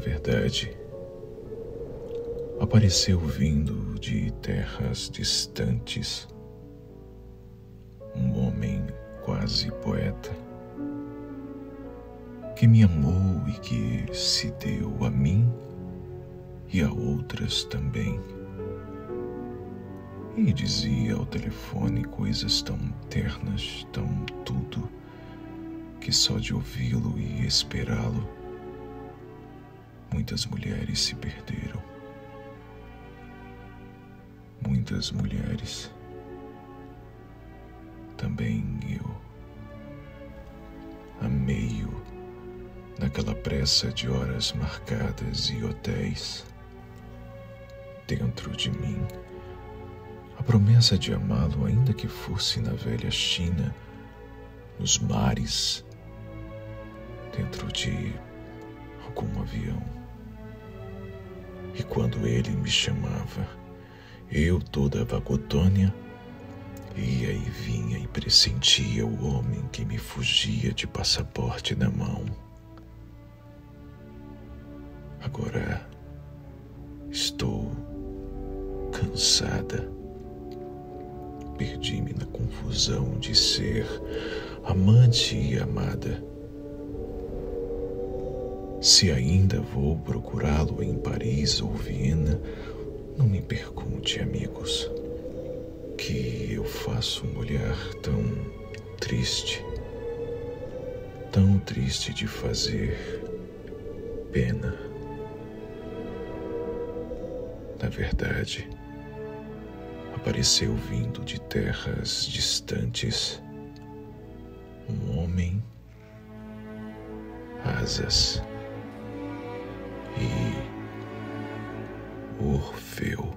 verdade, apareceu vindo de terras distantes um homem quase poeta que me amou e que se deu a mim e a outras também. E dizia ao telefone coisas tão ternas, tão tudo, que só de ouvi-lo e esperá-lo, muitas mulheres se perderam. Muitas mulheres. Também eu. Amei-o naquela pressa de horas marcadas e hotéis. Dentro de mim, a promessa de amá-lo, ainda que fosse na velha China, nos mares, dentro de algum avião. E quando ele me chamava, eu, toda vagotônia, ia e vinha e pressentia o homem que me fugia de passaporte na mão. Agora estou cansada. Perdi-me na confusão de ser amante e amada. Se ainda vou procurá-lo em Paris ou Viena, não me pergunte, amigos, que eu faço um olhar tão triste, tão triste de fazer pena. Na verdade, apareceu vindo de terras distantes um homem, asas Orfeu.